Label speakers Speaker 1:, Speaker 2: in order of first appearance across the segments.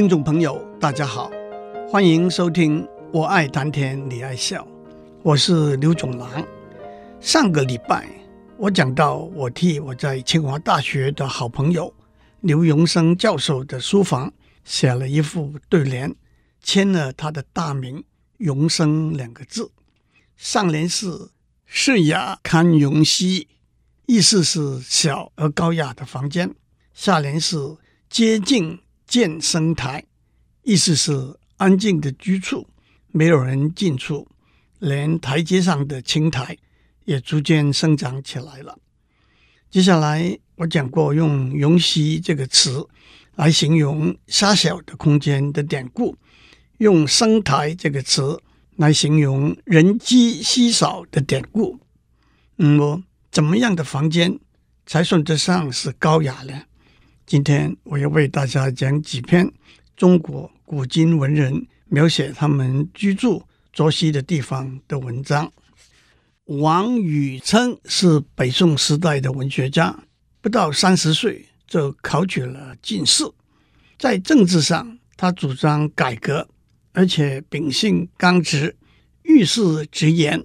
Speaker 1: 听众朋友，大家好，欢迎收听《我爱谈天你爱笑》，我是刘总郎。上个礼拜我讲到，我替我在清华大学的好朋友刘荣生教授的书房写了一副对联，签了他的大名“荣生”两个字。上联是“世雅堪荣兮”，意思是小而高雅的房间；下联是“接近”。见生台，意思是安静的居处，没有人进出，连台阶上的青苔也逐渐生长起来了。接下来我讲过用“荣兮”这个词来形容狭小的空间的典故，用“生台”这个词来形容人迹稀少的典故。那么，怎么样的房间才算得上是高雅呢？今天我要为大家讲几篇中国古今文人描写他们居住作息的地方的文章。王禹偁是北宋时代的文学家，不到三十岁就考取了进士。在政治上，他主张改革，而且秉性刚直，遇事直言。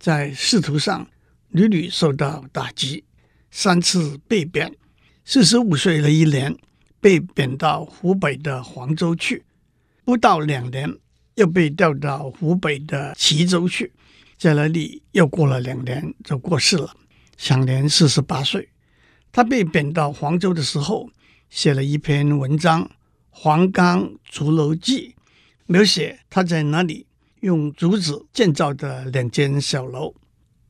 Speaker 1: 在仕途上屡屡受到打击，三次被贬。四十五岁的一年，被贬到湖北的黄州去，不到两年，又被调到湖北的蕲州去，在那里又过了两年就过世了，享年四十八岁。他被贬到黄州的时候，写了一篇文章《黄冈竹楼记》，描写他在那里用竹子建造的两间小楼。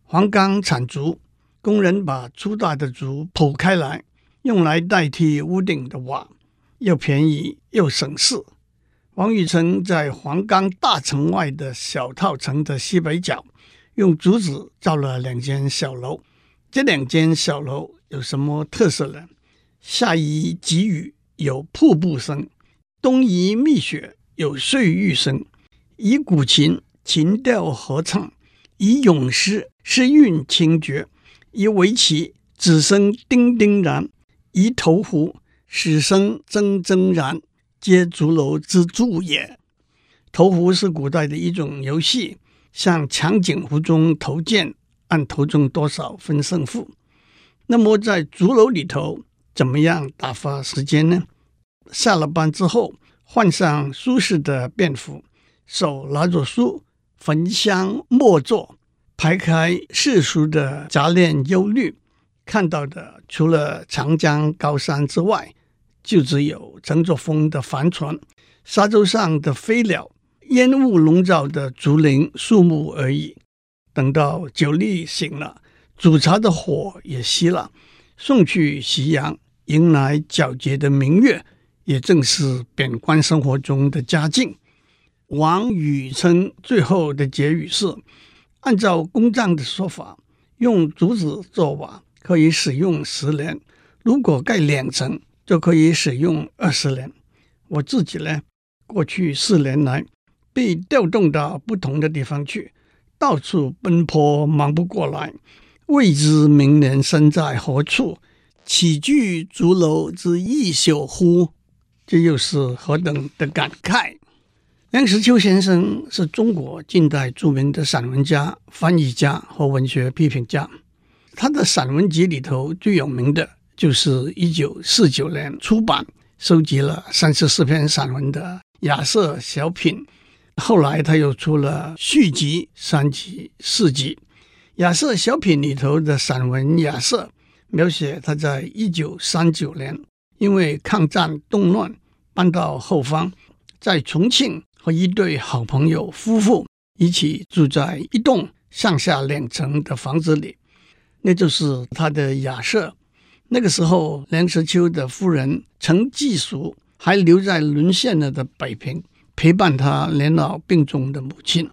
Speaker 1: 黄冈产竹，工人把粗大的竹剖开来。用来代替屋顶的瓦，又便宜又省事。王禹偁在黄冈大城外的小套城的西北角，用竹子造了两间小楼。这两间小楼有什么特色呢？夏宜急雨，有瀑布声；冬宜密雪，有碎玉声。宜古琴，琴调合唱；宜咏诗，诗韵清绝；宜围棋，子声叮叮然。宜投壶，始生铮铮然，皆竹楼之助也。投壶是古代的一种游戏，向长景壶中投箭，按投中多少分胜负。那么在竹楼里头，怎么样打发时间呢？下了班之后，换上舒适的便服，手拿着书，焚香默坐，排开世俗的杂念忧虑。看到的除了长江高山之外，就只有乘着风的帆船、沙洲上的飞鸟、烟雾笼罩的竹林树木而已。等到酒力醒了，煮茶的火也熄了，送去夕阳，迎来皎洁的明月，也正是贬官生活中的佳境。王禹偁最后的结语是：按照工匠的说法，用竹子做瓦。可以使用十年，如果盖两层，就可以使用二十年。我自己呢，过去四年来被调动到不同的地方去，到处奔波，忙不过来，未知明年身在何处，岂惧竹楼之一宿乎？这又是何等的感慨！梁实秋先生是中国近代著名的散文家、翻译家和文学批评家。他的散文集里头最有名的就是一九四九年出版、收集了三十四篇散文的《亚瑟小品》，后来他又出了续集三集、四集。《亚瑟小品》里头的散文《亚瑟》，描写他在一九三九年因为抗战动乱搬到后方，在重庆和一对好朋友夫妇一起住在一栋上下两层的房子里。那就是他的雅舍。那个时候，梁实秋的夫人程继淑还留在沦陷了的北平，陪伴他年老病重的母亲。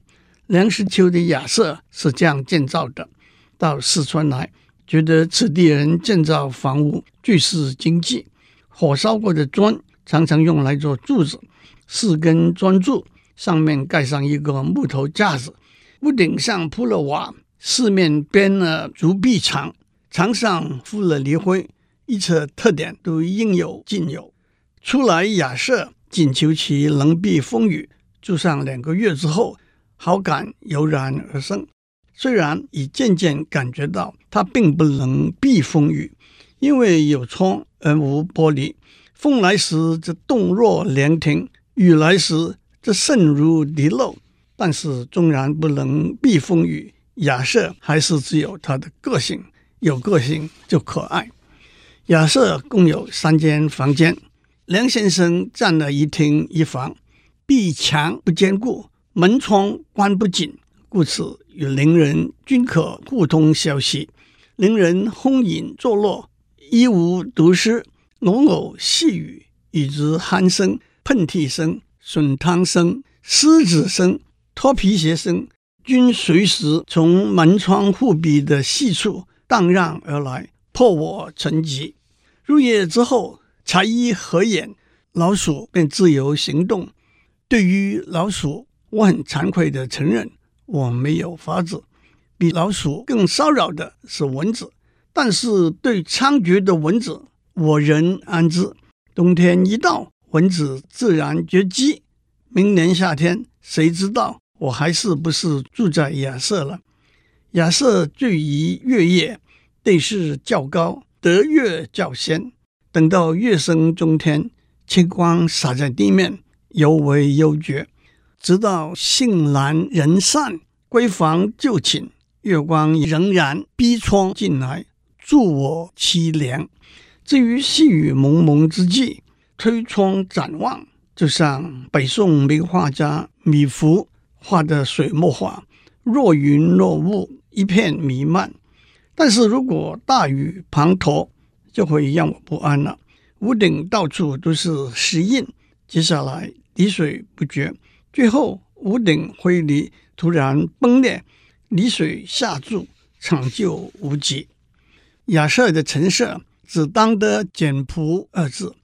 Speaker 1: 梁实秋的雅舍是这样建造的：到四川来，觉得此地人建造房屋最是经济。火烧过的砖常常用来做柱子，四根砖柱上面盖上一个木头架子，屋顶上铺了瓦。四面编了竹壁墙，墙上敷了泥灰，一切特点都应有尽有。初来雅舍仅求其能避风雨。住上两个月之后，好感油然而生。虽然已渐渐感觉到它并不能避风雨，因为有窗而无玻璃，风来时则动若凉亭，雨来时则渗如滴漏。但是纵然不能避风雨，亚舍还是只有它的个性，有个性就可爱。亚舍共有三间房间，梁先生占了一厅一房，壁墙不坚固，门窗关不紧，故此与邻人均可互通消息。邻人轰饮作乐，一无独湿，偶偶细语，与之鼾声、喷嚏声、笋汤声、狮子声。脱皮鞋声均随时从门窗户壁的细处荡漾而来，破我沉寂。入夜之后，才一合眼，老鼠便自由行动。对于老鼠，我很惭愧地承认，我没有法子。比老鼠更骚扰的是蚊子，但是对猖獗的蚊子，我仍安之。冬天一到，蚊子自然绝迹。明年夏天，谁知道？我还是不是住在亚舍了？亚舍居于月夜，地势较高，得月较先。等到月升中天，清光洒在地面，尤为幽绝。直到兴阑人散，闺房就寝，月光仍然逼窗进来，助我凄凉。至于细雨蒙蒙之际，推窗展望，就像北宋名画家米芾。画的水墨画，若云若雾，一片弥漫。但是如果大雨滂沱，就会让我不安了。屋顶到处都是石印，接下来滴水不绝，最后屋顶灰泥突然崩裂，泥水下注，抢救无及。亚舍的陈设只当得简朴二字，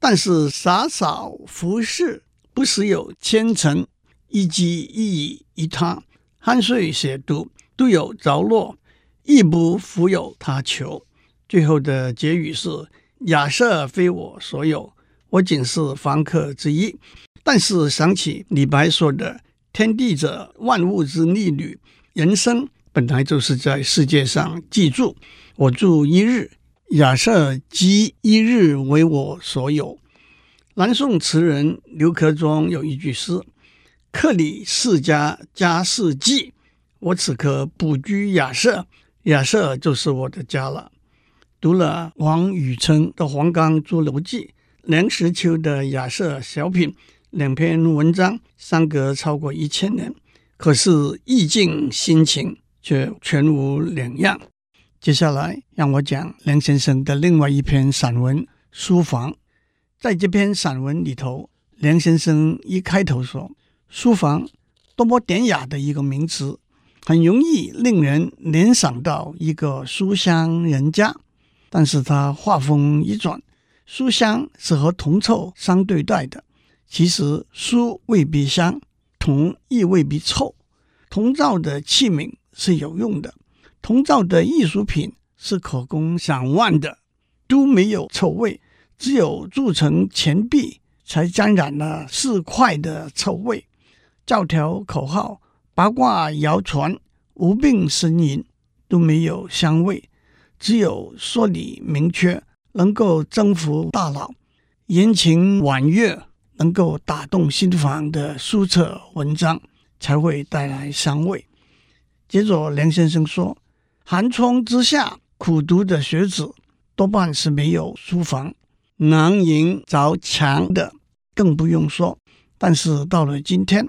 Speaker 1: 但是洒扫服饰不时有千尘。一积一已一他，酣睡写读都有着落，亦不复有他求。最后的结语是：亚舍非我所有，我仅是房客之一。但是想起李白说的“天地者，万物之逆旅”，人生本来就是在世界上寄住。我住一日，亚舍即一日为我所有。南宋词人刘克庄有一句诗。克里世家家世寄，我此刻不居亚舍，亚舍就是我的家了。读了王禹春的《黄冈朱楼记》，梁实秋的《亚舍小品》两篇文章，相隔超过一千年，可是意境心情却全无两样。接下来让我讲梁先生的另外一篇散文《书房》。在这篇散文里头，梁先生一开头说。书房，多么典雅的一个名词，很容易令人联想到一个书香人家。但是他话锋一转，书香是和铜臭相对待的。其实书未必香，铜亦未必臭。铜造的器皿是有用的，铜造的艺术品是可供赏玩的，都没有臭味。只有铸成钱币，才沾染了市侩的臭味。教条口号、八卦谣传、无病呻吟都没有香味，只有说理明确、能够征服大脑、言情婉约、能够打动心房的书册文章才会带来香味。接着，梁先生说：“寒窗之下苦读的学子多半是没有书房，能赢着墙的更不用说。但是到了今天。”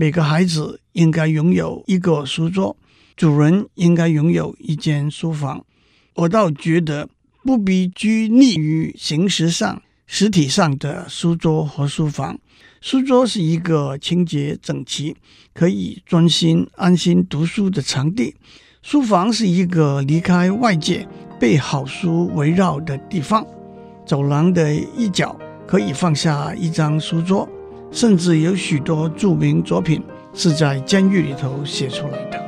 Speaker 1: 每个孩子应该拥有一个书桌，主人应该拥有一间书房。我倒觉得不必拘泥于形式上、实体上的书桌和书房。书桌是一个清洁整齐、可以专心安心读书的场地；书房是一个离开外界、被好书围绕的地方。走廊的一角可以放下一张书桌。甚至有许多著名作品是在监狱里头写出来的。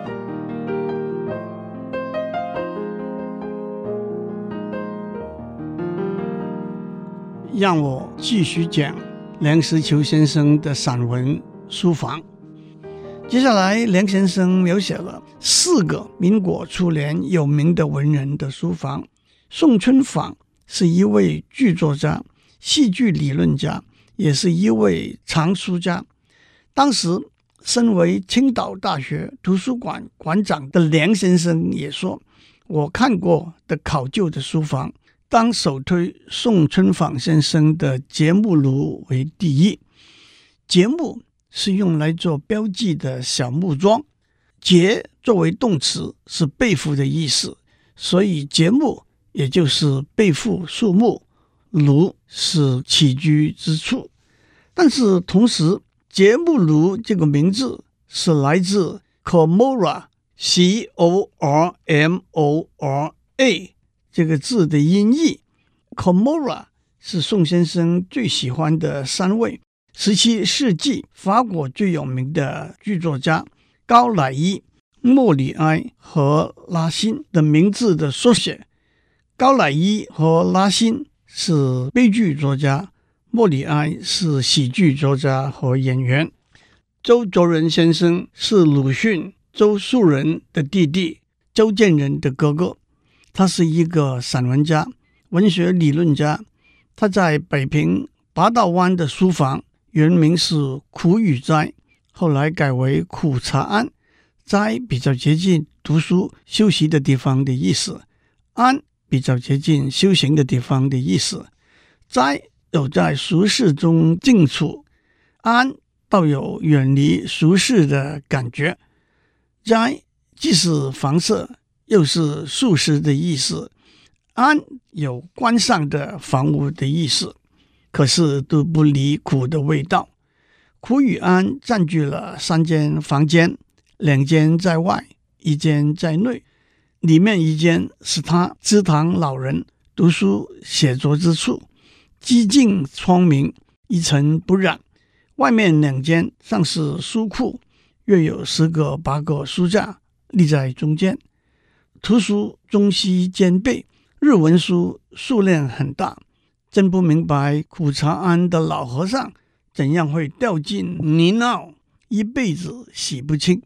Speaker 1: 让我继续讲梁实秋先生的散文书房。接下来，梁先生描写了四个民国初年有名的文人的书房。宋春舫是一位剧作家、戏剧理论家，也是一位藏书家。当时，身为青岛大学图书馆馆长的梁先生也说：“我看过的考究的书房，当首推宋春舫先生的节目录为第一。节目。”是用来做标记的小木桩，节作为动词是背负的意思，所以节目也就是背负树木，芦是起居之处。但是同时，节目炉这个名字是来自 Comora，C O R M O R A 这个字的音译。Comora 是宋先生最喜欢的三位。十七世纪法国最有名的剧作家高乃伊、莫里埃和拉辛的名字的缩写。高乃伊和拉辛是悲剧作家，莫里埃是喜剧作家和演员。周作人先生是鲁迅、周树人的弟弟，周建人的哥哥。他是一个散文家、文学理论家。他在北平八道湾的书房。原名是苦雨斋，后来改为苦茶庵。斋比较接近读书休息的地方的意思，庵比较接近修行的地方的意思。斋有在俗世中静处，庵倒有远离俗世的感觉。斋既是房舍，又是宿舍的意思。庵有观赏的房屋的意思。可是都不离苦的味道。苦与庵占据了三间房间，两间在外，一间在内。里面一间是他知堂老人读书写作之处，几净窗明，一尘不染。外面两间像是书库，约有十个八个书架立在中间，图书中西兼备，日文书数量很大。真不明白苦茶庵的老和尚怎样会掉进泥淖，一辈子洗不清。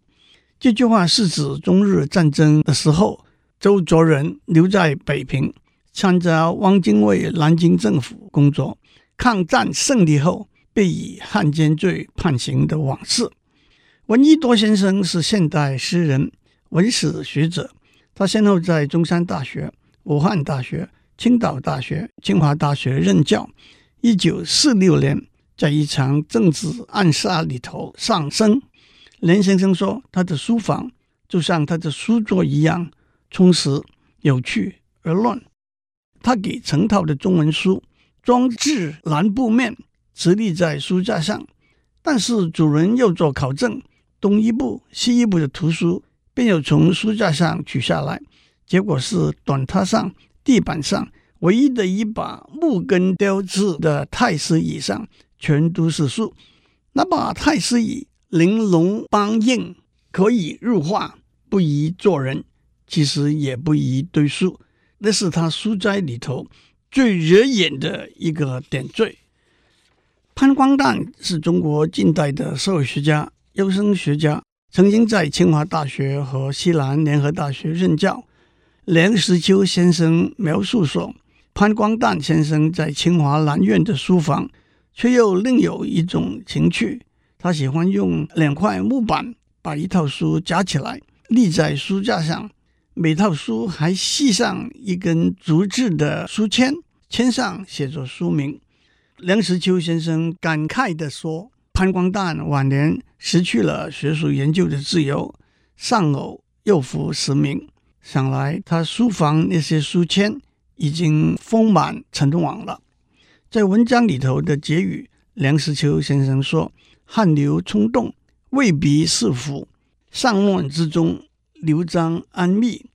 Speaker 1: 这句话是指中日战争的时候，周作人留在北平参加汪精卫南京政府工作，抗战胜利后被以汉奸罪判刑的往事。闻一多先生是现代诗人、文史学者，他先后在中山大学、武汉大学。青岛大学、清华大学任教。一九四六年，在一场政治暗杀里头丧生。林先生说：“他的书房就像他的书桌一样充实、有趣而乱。他给成套的中文书装置蓝布面，直立在书架上。但是主人要做考证，东一部、西一部的图书，便要从书架上取下来，结果是短榻上。”地板上唯一的一把木根雕制的太师椅上，全都是书。那把太师椅玲珑梆硬，可以入画，不宜做人，其实也不宜堆书。那是他书斋里头最惹眼的一个点缀。潘光旦是中国近代的社会学家、优生学家，曾经在清华大学和西南联合大学任教。梁实秋先生描述说，潘光旦先生在清华南院的书房，却又另有一种情趣。他喜欢用两块木板把一套书夹起来，立在书架上，每套书还系上一根竹制的书签，签上写着书名。梁实秋先生感慨地说：“潘光旦晚年失去了学术研究的自由，丧偶又服实名。”想来，他书房那些书签已经丰满陈亡了。在文章里头的结语，梁实秋先生说：“汗流冲动，未必是福；上乱之中，留赃安秘。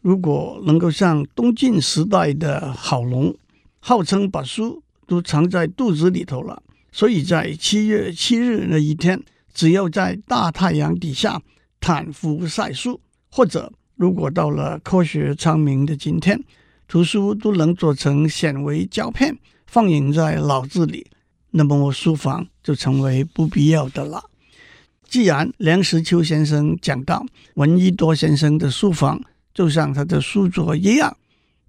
Speaker 1: 如果能够像东晋时代的郝龙，号称把书都藏在肚子里头了，所以在七月七日那一天，只要在大太阳底下坦腹晒书，或者。”如果到了科学昌明的今天，图书都能做成显微胶片，放映在脑子里，那么我书房就成为不必要的了。既然梁实秋先生讲到闻一多先生的书房就像他的书桌一样，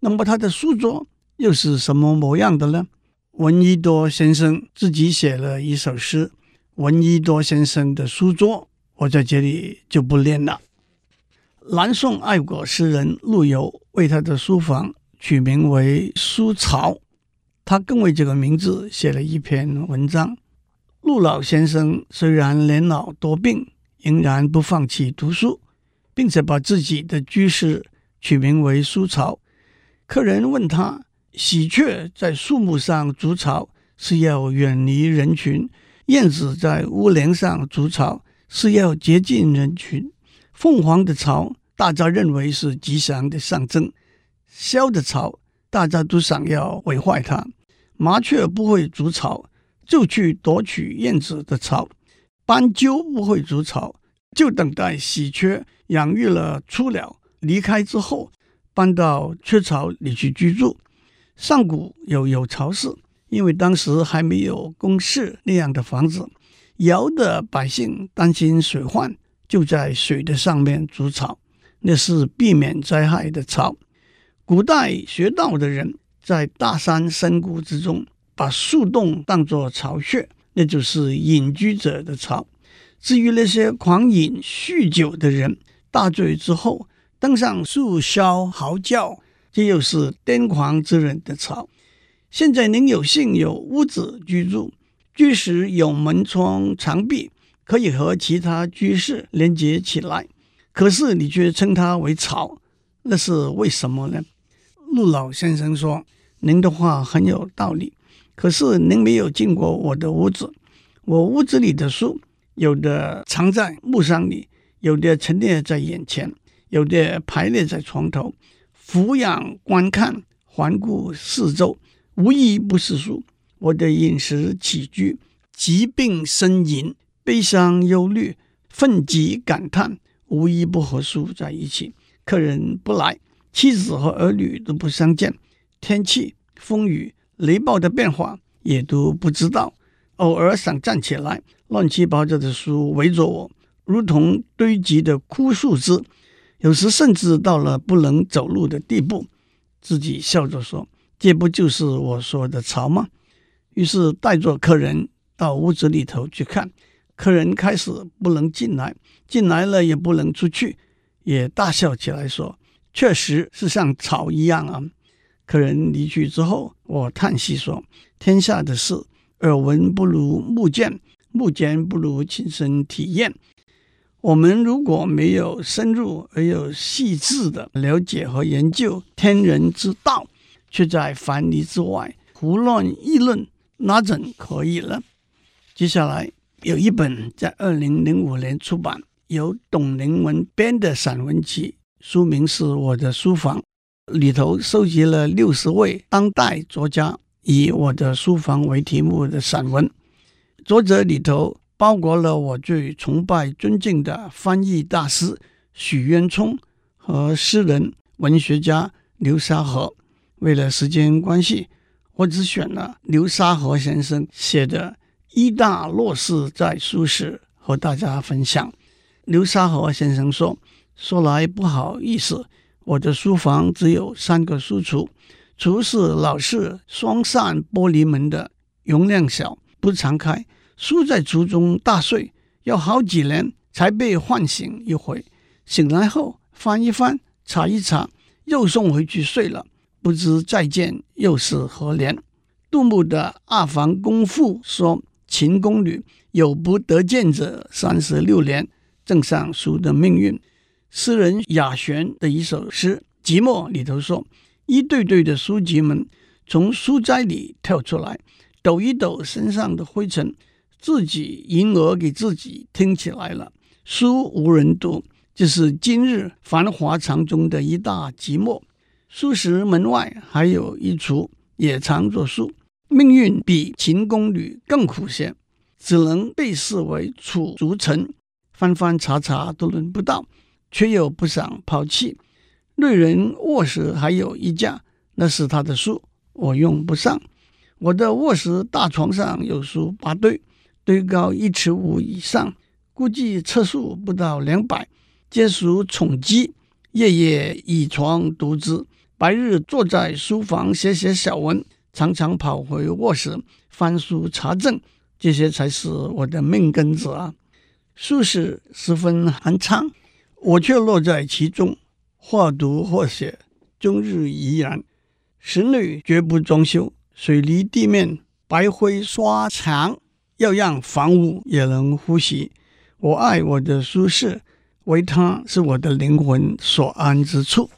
Speaker 1: 那么他的书桌又是什么模样的呢？闻一多先生自己写了一首诗，闻一多先生的书桌，我在这里就不念了。南宋爱国诗人陆游为他的书房取名为“书巢”，他更为这个名字写了一篇文章。陆老先生虽然年老多病，仍然不放弃读书，并且把自己的居室取名为“书巢”。客人问他：“喜鹊在树木上筑巢是要远离人群，燕子在屋檐上筑巢是要接近人群，凤凰的巢。”大家认为是吉祥的象征，萧的巢大家都想要毁坏它。麻雀不会筑巢，就去夺取燕子的巢；斑鸠不会筑巢，就等待喜鹊养育了雏鸟离开之后，搬到雀巢里去居住。上古有有巢氏，因为当时还没有宫室那样的房子，尧的百姓担心水患，就在水的上面筑巢。那是避免灾害的巢。古代学道的人在大山深谷之中，把树洞当作巢穴，那就是隐居者的巢。至于那些狂饮酗酒的人，大醉之后登上树梢嚎叫，这又是癫狂之人的巢。现在您有幸有屋子居住，居室有门窗墙壁，可以和其他居室连接起来。可是你却称它为巢，那是为什么呢？陆老先生说：“您的话很有道理。可是您没有进过我的屋子，我屋子里的书，有的藏在木箱里，有的陈列在眼前，有的排列在床头。俯仰观看，环顾四周，无一不是书。我的饮食起居、疾病呻吟、悲伤忧虑、愤激感叹。”无一不和书在一起，客人不来，妻子和儿女都不相见，天气、风雨、雷暴的变化也都不知道。偶尔想站起来，乱七八糟的书围着我，如同堆积的枯树枝。有时甚至到了不能走路的地步。自己笑着说：“这不就是我说的巢吗？”于是带着客人到屋子里头去看。客人开始不能进来，进来了也不能出去，也大笑起来说：“确实是像草一样啊！”客人离去之后，我叹息说：“天下的事，耳闻不如目见，目见不如亲身体验。我们如果没有深入而又细致的了解和研究天人之道，却在樊篱之外胡乱议论，那怎可以呢？”接下来。有一本在二零零五年出版，由董凌文编的散文集，书名是《我的书房》，里头收集了六十位当代作家以我的书房为题目的散文。作者里头包括了我最崇拜尊敬的翻译大师许渊冲和诗人文学家流沙河。为了时间关系，我只选了流沙河先生写的。一大落士在书时和大家分享。流沙河先生说：“说来不好意思，我的书房只有三个书橱，橱是老式双扇玻璃门的，容量小，不常开。书在橱中大睡，要好几年才被唤醒一回。醒来后翻一翻，查一查，又送回去睡了。不知再见又是何年？”杜牧的《阿房宫赋》说。秦宫女有不得见者三十六年，正上书的命运。诗人雅玄的一首诗《寂寞》里头说：“一对对的书籍们从书斋里跳出来，抖一抖身上的灰尘，自己吟儿给自己听起来了。书无人读，这是今日繁华场中的一大寂寞。书室门外还有一橱，也藏着书。”命运比秦宫女更苦些，只能被视为楚竹臣，翻翻查查都轮不到，却又不想抛弃。内人卧室还有一架，那是他的书，我用不上。我的卧室大床上有书八堆，堆高一尺五以上，估计册数不到两百，皆属宠积。夜夜倚床读之，白日坐在书房写写小文，常常跑回卧室翻书查证，这些才是我的命根子啊！书室十分寒炨，我却乐在其中，或读或写，终日怡然。室内绝不装修，水泥地面，白灰刷墙，要让房屋也能呼吸。我爱我的舒适。唯它是我的灵魂所安之处。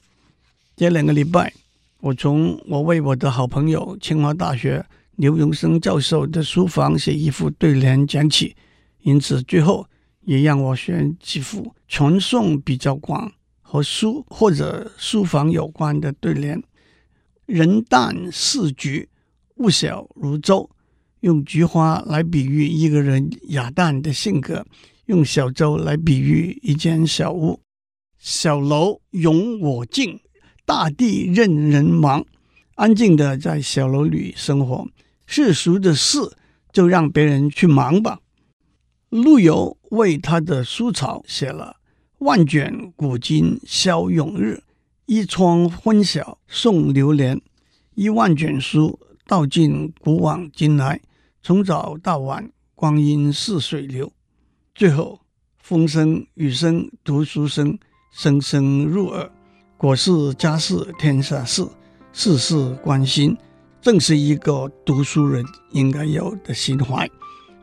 Speaker 1: 这两个礼拜，我从我为我的好朋友清华大学刘荣生教授的书房写一副对联讲起，因此最后也让我选几副传颂比较广和书或者书房有关的对联：“人淡似菊，物小如舟。”用菊花来比喻一个人雅淡的性格。用小舟来比喻一间小屋，小楼容我静，大地任人忙。安静的在小楼里生活，世俗的事就让别人去忙吧。陆游为他的书草写了“万卷古今消永日，一窗昏晓送流年”。一万卷书道尽古往今来，从早到晚，光阴似水流。最后，风声、雨声、读书声，声声入耳。国事、家事、天下事，事事关心，正是一个读书人应该有的心怀。